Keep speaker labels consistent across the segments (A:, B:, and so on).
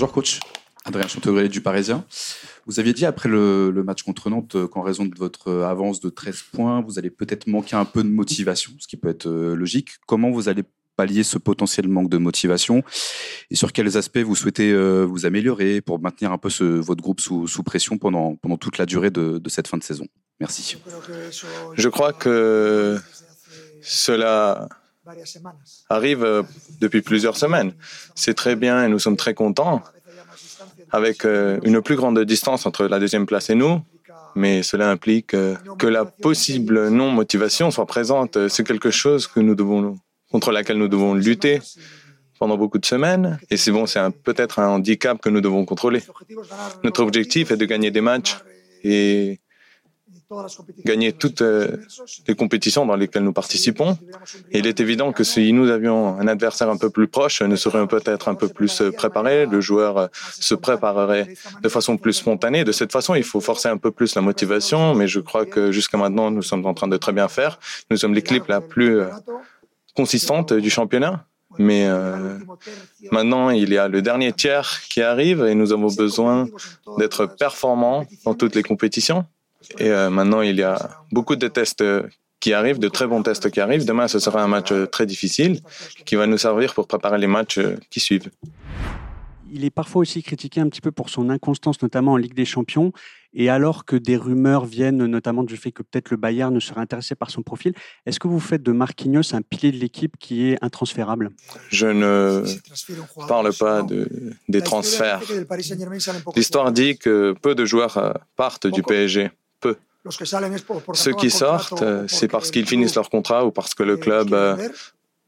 A: Bonjour coach, Adrien Chantegrelet du Parisien. Vous aviez dit après le, match contre Nantes qu'en raison de votre avance de 13 points, vous allez peut-être manquer un peu de motivation, ce qui peut être euh, logique. Comment vous allez pallier ce potentiel manque de motivation et sur quels aspects vous souhaitez euh, vous améliorer pour maintenir un peu ce, votre groupe sous, pression pendant, toute la durée de, cette fin de saison? Merci.
B: Je crois que cela arrive euh, depuis plusieurs semaines. C'est très bien et nous sommes très contents avec euh, une plus grande distance entre la deuxième place et nous, mais cela implique euh, que la possible non-motivation soit présente. C'est quelque chose que nous devons, contre laquelle nous devons lutter pendant beaucoup de semaines, et c'est bon, c'est peut-être un handicap que nous devons contrôler. Notre objectif est de gagner des matchs et gagner toutes euh, les compétitions dans lesquelles nous participons. Et il est évident que si nous avions un adversaire un peu plus proche, nous serions peut-être un peu plus euh, préparés, le joueur euh, se préparerait de façon plus spontanée. De cette façon, il faut forcer un peu plus la motivation, mais je crois que jusqu'à maintenant, nous sommes en train de très bien faire. Nous sommes l'équipe la plus consistante du championnat. Mais maintenant, il y a le dernier tiers qui arrive et nous avons besoin d'être performants dans toutes les compétitions. Et euh, maintenant, il y a beaucoup de tests qui arrivent, de très bons tests qui arrivent. Demain, ce sera un match euh, très difficile qui va nous servir pour préparer les matchs euh, qui suivent.
C: Il est parfois aussi critiqué un petit peu pour son inconstance, notamment en Ligue des Champions. Et alors que des rumeurs viennent, notamment du fait que peut-être le Bayern ne serait intéressé par son profil, est-ce que vous faites de Marquinhos un pilier de l'équipe qui est intransférable?
B: Je ne parle pas de, des transferts. L'histoire dit que peu de joueurs partent du PSG. Ceux qui sortent, c'est parce qu'ils finissent leur contrat ou parce que le club euh,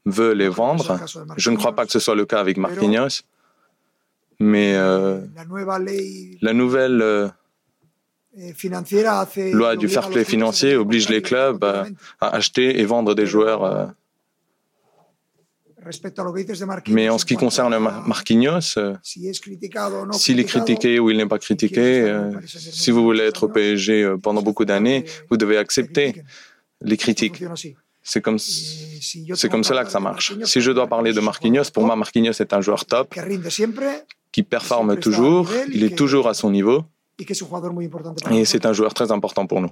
B: veut les vendre. Je ne crois pas que ce soit le cas avec Marquinhos, mais euh, la nouvelle euh, eh, loi du fair play financier oblige les clubs à acheter et vendre des joueurs mais en ce qui concerne Marquinhos, euh, s'il est critiqué ou il n'est pas critiqué, euh, si vous voulez être au PSG euh, pendant beaucoup d'années, vous devez accepter les critiques. C'est comme, c'est comme cela que ça marche. Si je dois parler de Marquinhos, pour moi, Marquinhos est un joueur top, qui performe toujours, il est toujours à son niveau, et c'est un joueur très important pour nous.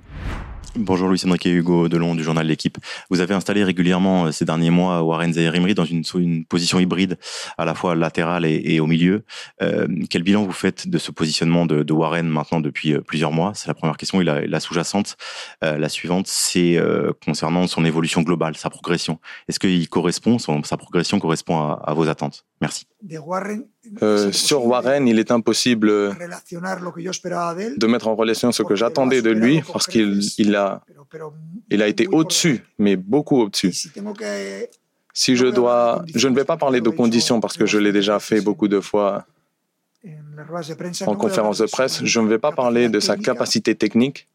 D: Bonjour Louis Enrique Hugo Delon du journal L'équipe. Vous avez installé régulièrement euh, ces derniers mois Warren Zaire dans une, une, position hybride à la fois latérale et, au milieu. Euh, quel bilan vous faites de ce positionnement de, de Warren maintenant depuis euh, plusieurs mois? C'est la première question. Et la, la sous-jacente, euh, la suivante, c'est euh, concernant son évolution globale, sa progression. Est-ce qu'il correspond, son, sa progression correspond à, à vos attentes? Merci.
B: Euh, sur Warren, il est impossible de mettre en relation ce que j'attendais de lui parce qu'il il a, il a été au-dessus, mais beaucoup au-dessus. Si je dois, je ne vais pas parler de conditions parce que je l'ai déjà fait beaucoup de fois. En conférence de presse. Je ne vais pas parler de sa capacité technique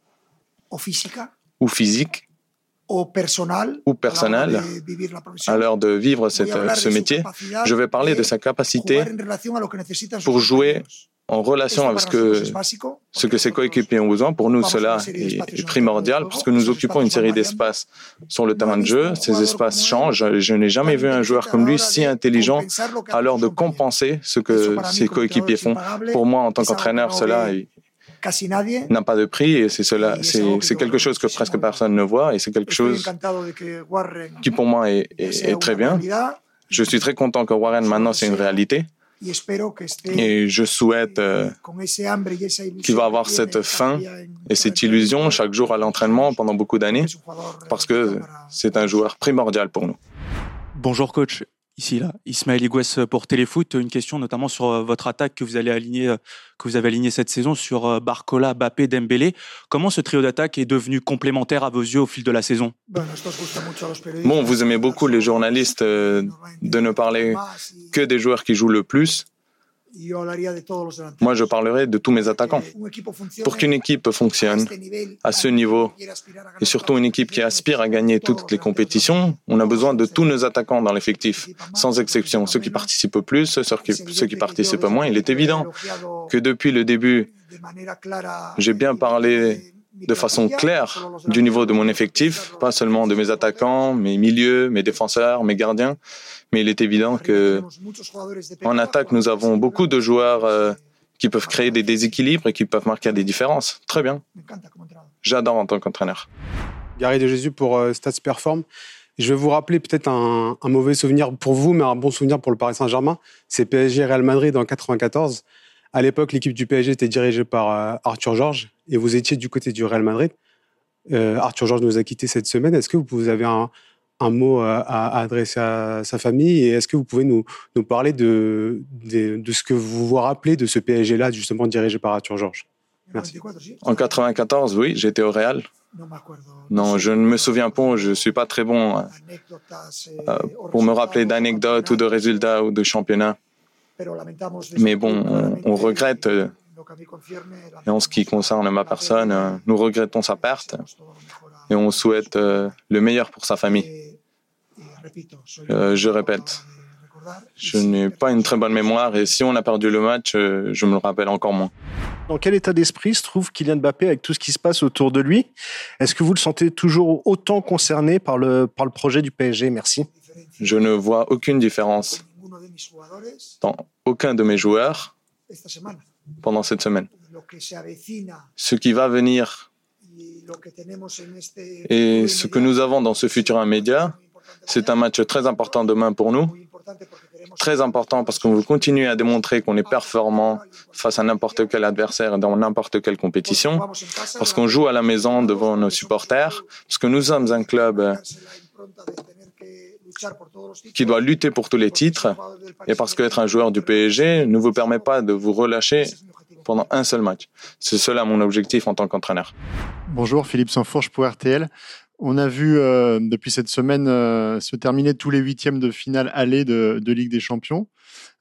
B: ou physique ou personnel à l'heure de vivre ce métier. Je vais parler de sa capacité pour jouer en relation avec ce que, ce que ses coéquipiers ont besoin. Pour nous, cela est primordial parce que nous occupons une série d'espaces sur le terrain de jeu. Ces espaces changent. Je n'ai jamais vu un joueur comme lui si intelligent à l'heure de compenser ce que ses coéquipiers font. Pour moi, en tant qu'entraîneur, cela n'a pas de prix et c'est cela, c'est quelque chose que presque personne ne voit et c'est quelque chose qui pour moi est, est, très bien. Je suis très content que Warren maintenant c'est une réalité. Et je souhaite euh, qu'il va avoir cette faim et cette illusion chaque jour à l'entraînement pendant beaucoup d'années, parce que c'est un joueur primordial pour nous.
E: Bonjour coach. Ici, là, Ismaël Igouès pour Téléfoot. Une question notamment sur euh, votre attaque que vous allez aligner, euh, que vous avez aligné cette saison sur euh, Barcola, Bappé, Dembélé. Comment ce trio d'attaque est devenu complémentaire à vos yeux au fil de la saison?
B: Bon, vous aimez beaucoup les journalistes de ne parler que des joueurs qui jouent le plus. Moi, je parlerai de tous mes attaquants. Pour qu'une équipe fonctionne à ce niveau, et surtout une équipe qui aspire à gagner toutes les compétitions, on a besoin de tous nos attaquants dans l'effectif, sans exception. Ceux qui participent plus, ceux qui, ceux qui participent moins. Il est évident que depuis le début, j'ai bien parlé de façon claire du niveau de mon effectif, pas seulement de mes attaquants, mes milieux, mes défenseurs, mes gardiens, mais il est évident que en attaque, nous avons beaucoup de joueurs euh, qui peuvent créer des déséquilibres et qui peuvent marquer des différences. Très bien. J'adore en tant qu'entraîneur.
F: Gary de Jésus pour euh, Stats Perform. Je vais vous rappeler peut-être un, mauvais souvenir pour vous, mais un bon souvenir pour le Paris Saint-Germain. C'est PSG Real Madrid en 94. À l'époque, l'équipe du PSG était dirigée par euh, Arthur Georges et vous étiez du côté du Real Madrid. Euh, Arthur Georges nous a quittés cette semaine. Est-ce que vous avez un, mot à, adresser à sa famille? Et est-ce que vous pouvez nous, parler de, ce que vous vous rappelez de ce PSG-là, justement dirigé par Arthur Georges?
B: Merci. En 94, oui, j'étais au Real. Non, je ne me souviens pas, je ne suis pas très bon euh, pour me rappeler d'anecdotes ou de résultats ou de championnats. Mais bon, on, regrette, euh, et en ce qui concerne ma personne, euh, nous regrettons sa perte et on souhaite le meilleur pour sa famille. je répète, je n'ai pas une très bonne mémoire et si on a perdu le match, euh, je me le rappelle encore moins.
G: Dans quel état d'esprit se trouve Kylian Mbappé avec tout ce qui se passe autour de lui? Est-ce que vous le sentez toujours autant concerné par le, par le projet du PSG Merci.
B: Je ne vois aucune différence dans aucun de mes joueurs pendant cette semaine. Ce qui va venir et ce que nous avons dans ce futur immédiat, c'est un match très important demain pour nous. très important parce qu'on veut continuer à démontrer qu'on est performant face à n'importe quel adversaire dans n'importe quelle compétition, parce qu'on joue à la maison devant nos supporters, parce que nous sommes un club qui doit lutter pour tous les titres, et parce qu'être un joueur du PSG ne vous permet pas de vous relâcher pendant un seul match. C'est cela mon objectif en tant qu'entraîneur.
H: Bonjour, Philippe Sanfourche pour RTL. On a vu euh, depuis cette semaine euh, se terminer tous les huitièmes de finale aller de, Ligue des Champions,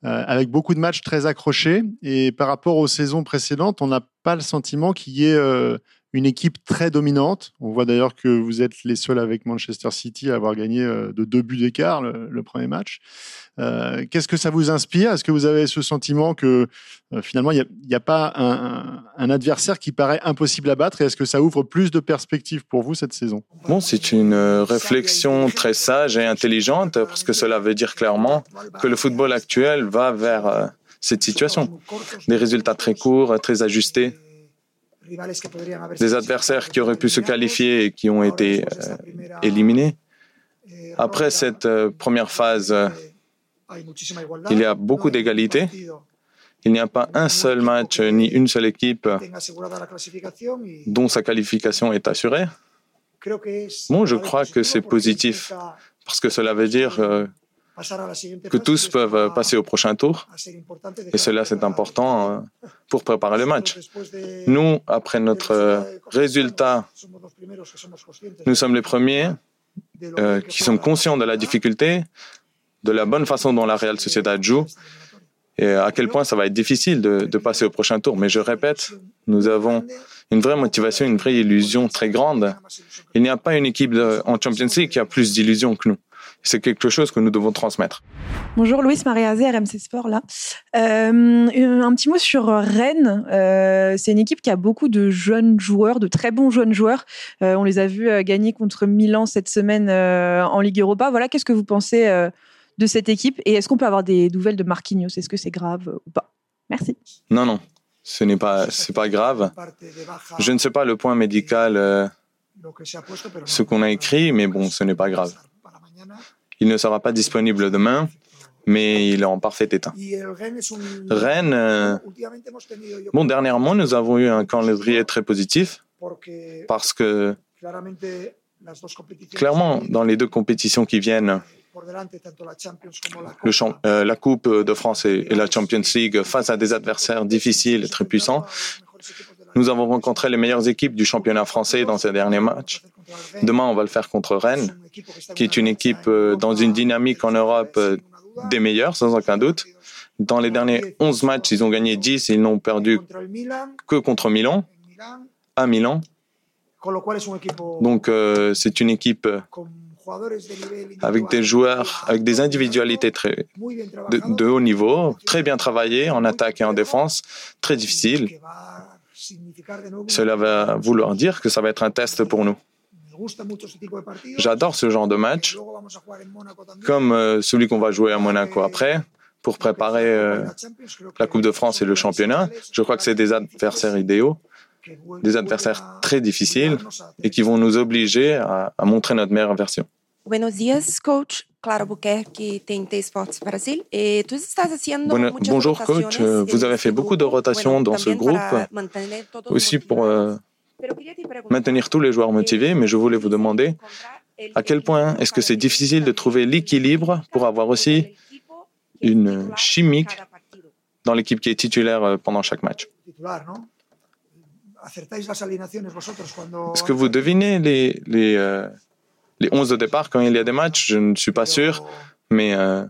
H: euh, avec beaucoup de matchs très accrochés. Et par rapport aux saisons précédentes, on n'a pas le sentiment qu'il y ait une équipe très dominante. On voit d'ailleurs que vous êtes les seuls avec Manchester City à avoir gagné euh, de deux buts d'écart le, premier match. Euh, qu'est-ce que ça vous inspire? Est-ce que vous avez ce sentiment que euh, finalement il n'y a, pas un, adversaire qui paraît impossible à battre? Et est-ce que ça ouvre plus de perspectives pour vous cette saison?
B: Bon, c'est une réflexion très sage et intelligente parce que cela veut dire clairement que le football actuel va vers cette situation. Des résultats très courts, très ajustés des adversaires qui auraient pu se qualifier et qui ont été euh, éliminés. Après cette euh, première phase, euh, il y a beaucoup d'égalité. Il n'y a pas un seul match ni une seule équipe dont sa qualification est assurée. Bon, je crois que c'est positif parce que cela veut dire que tous peuvent passer au prochain tour. Et cela, c'est important euh, pour préparer le match. Nous, après notre résultat, nous sommes les premiers euh, qui sommes conscients de la difficulté, de la bonne façon dont la Real Sociedad joue et à quel point ça va être difficile de, de passer au prochain tour. Mais je répète, nous avons une vraie motivation, une vraie illusion très grande. Il n'y a pas une équipe en Champions League qui a plus d'illusions que nous c'est quelque chose que nous devons transmettre.
I: Bonjour, Louis Maria-Zé, RMC Sport, là. Euh, un petit mot sur Rennes. Euh, c'est une équipe qui a beaucoup de jeunes joueurs, de très bons jeunes joueurs. Euh, on les a vus gagner contre Milan cette semaine en Ligue Europa. Voilà, qu'est-ce que vous pensez de cette équipe? Et est-ce qu'on peut avoir des nouvelles de Marquinhos? Est-ce que c'est grave ou pas? Merci.
B: Non, non, ce n'est pas, c'est pas grave. Je ne sais pas le point médical, ce qu'on a écrit, mais bon, ce n'est pas grave. Il ne sera pas disponible demain, mais il est en parfait état. Rennes, euh, bon, dernièrement, nous avons eu un calendrier très positif parce que, clairement, dans les deux compétitions qui viennent, le euh, la Coupe de France et, et, la Champions League face à des adversaires difficiles et très puissants, nous avons rencontré les meilleures équipes du championnat français dans ces derniers matchs. Demain, on va le faire contre Rennes, qui est une équipe euh, dans une dynamique en Europe euh, des meilleures, sans aucun doute. Dans les derniers 11 matchs, ils ont gagné 10 et ils n'ont perdu que contre Milan, à Milan. Donc, euh, c'est une équipe avec des joueurs, avec des individualités très, de, de haut niveau, très bien travaillées en attaque et en défense, très difficile Cela va vouloir dire que ça va être un test pour nous. J'adore ce genre de match, comme euh, celui qu'on va jouer à Monaco après, pour préparer euh, la Coupe de France et le championnat. Je crois que c'est des adversaires idéaux, des adversaires très difficiles et qui vont nous obliger à, montrer notre meilleure version.
J: Buenos días, coach. Clara Buquerque, TNT Sports Brasil. Et tu estás haciendo
B: Bonjour, coach. Vous avez fait beaucoup de rotations dans ce groupe, aussi pour euh, maintenir tous les joueurs motivés, mais je voulais vous demander à quel point est-ce que c'est difficile de trouver l'équilibre pour avoir aussi une chimique dans l'équipe qui est titulaire euh, pendant chaque match. Est-ce que vous devinez les, les, euh, les 11 de départ quand il y a des matchs Je ne suis pas sûr, mais euh,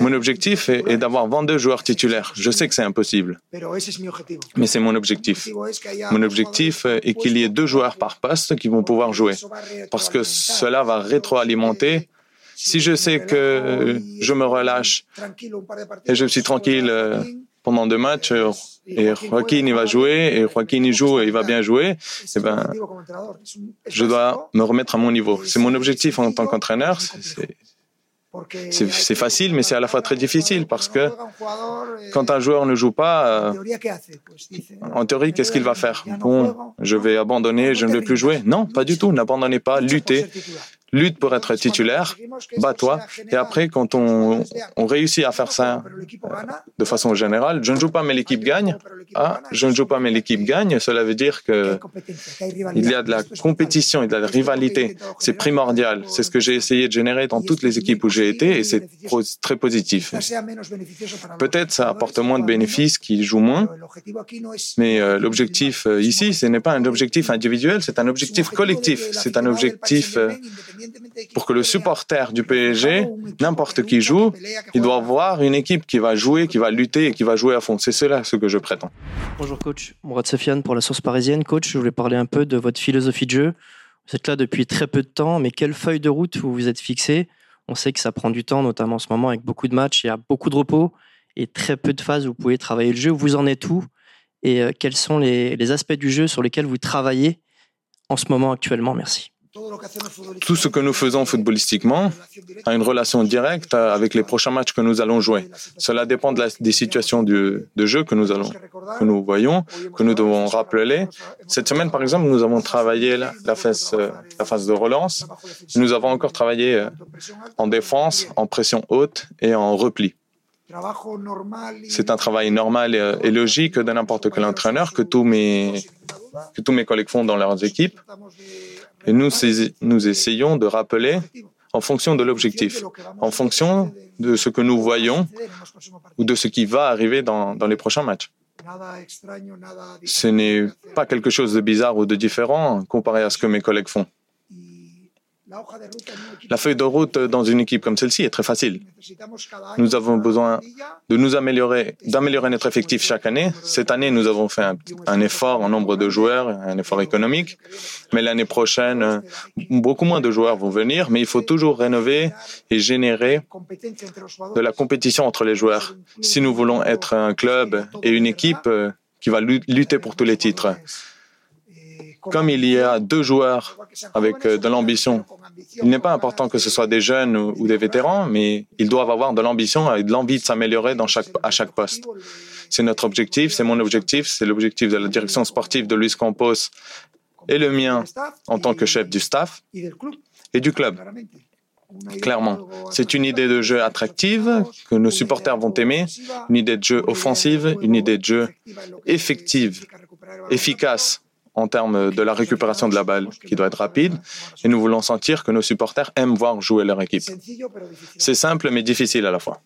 B: mon objectif est, d'avoir 22 joueurs titulaires. Je sais que c'est impossible, mais c'est mon objectif. Mon objectif est qu'il y ait deux joueurs par poste qui vont pouvoir jouer, parce que cela va rétroalimenter. Si je sais que je me relâche et je suis tranquille euh, pendant deux matchs et Joaquin il va jouer et Joaquin il joue et il va bien jouer, eh ben, je dois me remettre à mon niveau. C'est mon objectif en tant qu'entraîneur. C'est facile, mais c'est à la fois très difficile parce que quand un joueur ne joue pas, euh, en théorie, qu'est-ce qu'il va faire? Bon, je vais abandonner, je ne vais plus jouer. Non, pas du tout. N'abandonnez pas, luttez lutte pour être titulaire, bats-toi. Et après, quand on, on, réussit à faire ça de façon générale, je ne joue pas mais l'équipe gagne. Ah, je ne joue pas mais l'équipe gagne. Cela veut dire que il y a de la compétition, a de la rivalité. C'est primordial. C'est ce que j'ai essayé de générer dans toutes les équipes où j'ai été et c'est très positif. Peut-être ça apporte moins de bénéfices qui jouent moins, mais euh, l'objectif euh, ici, ce n'est pas un objectif individuel, c'est un objectif collectif. C'est un objectif euh, pour que le supporter du PSG, n'importe qui joue, il doit avoir une équipe qui va jouer, qui va lutter et qui va jouer à fond. C'est cela ce que je prétends.
K: Bonjour coach, Mourad Sofiane pour la source parisienne. Coach, je voulais parler un peu de votre philosophie de jeu. Vous êtes là depuis très peu de temps, mais quelle feuille de route vous vous êtes fixé On sait que ça prend du temps, notamment en ce moment avec beaucoup de matchs, il y a beaucoup de repos et très peu de phases où vous pouvez travailler le jeu. Vous en êtes où? Et euh, quels sont les aspects du jeu sur lesquels vous travaillez en ce moment actuellement? Merci.
B: Tout ce que nous faisons footballistiquement a une relation directe avec les prochains matchs que nous allons jouer. Cela dépend des situations de jeu que nous, voyons, que nous devons rappeler. Cette semaine, par exemple, nous avons travaillé la, phase, la phase de relance. Nous avons encore travaillé en défense, en pression haute et en repli. C'est un travail normal et logique de n'importe quel entraîneur que tous mes collègues font dans leurs équipes. Et nous, essayons de rappeler en fonction de l'objectif, en fonction de ce que nous voyons ou de ce qui va arriver dans les prochains matchs. Ce n'est pas quelque chose de bizarre ou de différent comparé à ce que mes collègues font. La feuille de route dans une équipe comme celle-ci est très facile. Nous avons besoin de nous améliorer, d'améliorer notre effectif chaque année. Cette année, nous avons fait un, effort en nombre de joueurs, un effort économique. Mais l'année prochaine, beaucoup moins de joueurs vont venir, mais il faut toujours rénover et générer de la compétition entre les joueurs. Si nous voulons être un club et une équipe qui va lutter pour tous les titres. Comme il y a deux joueurs avec de l'ambition il n'est pas important que ce soit des jeunes ou, des vétérans, mais ils doivent avoir de l'ambition et de l'envie de s'améliorer à chaque poste. C'est notre objectif, c'est mon objectif, c'est l'objectif de la direction sportive de Luis Campos et le mien en tant que chef du staff et du club. Clairement, c'est une idée de jeu attractive que nos supporters vont aimer, une idée de jeu offensive, une idée de jeu effective, efficace en termes de la récupération de la balle qui doit être rapide et nous voulons sentir que nos supporters aiment voir jouer leur équipe. C'est simple mais difficile à la fois.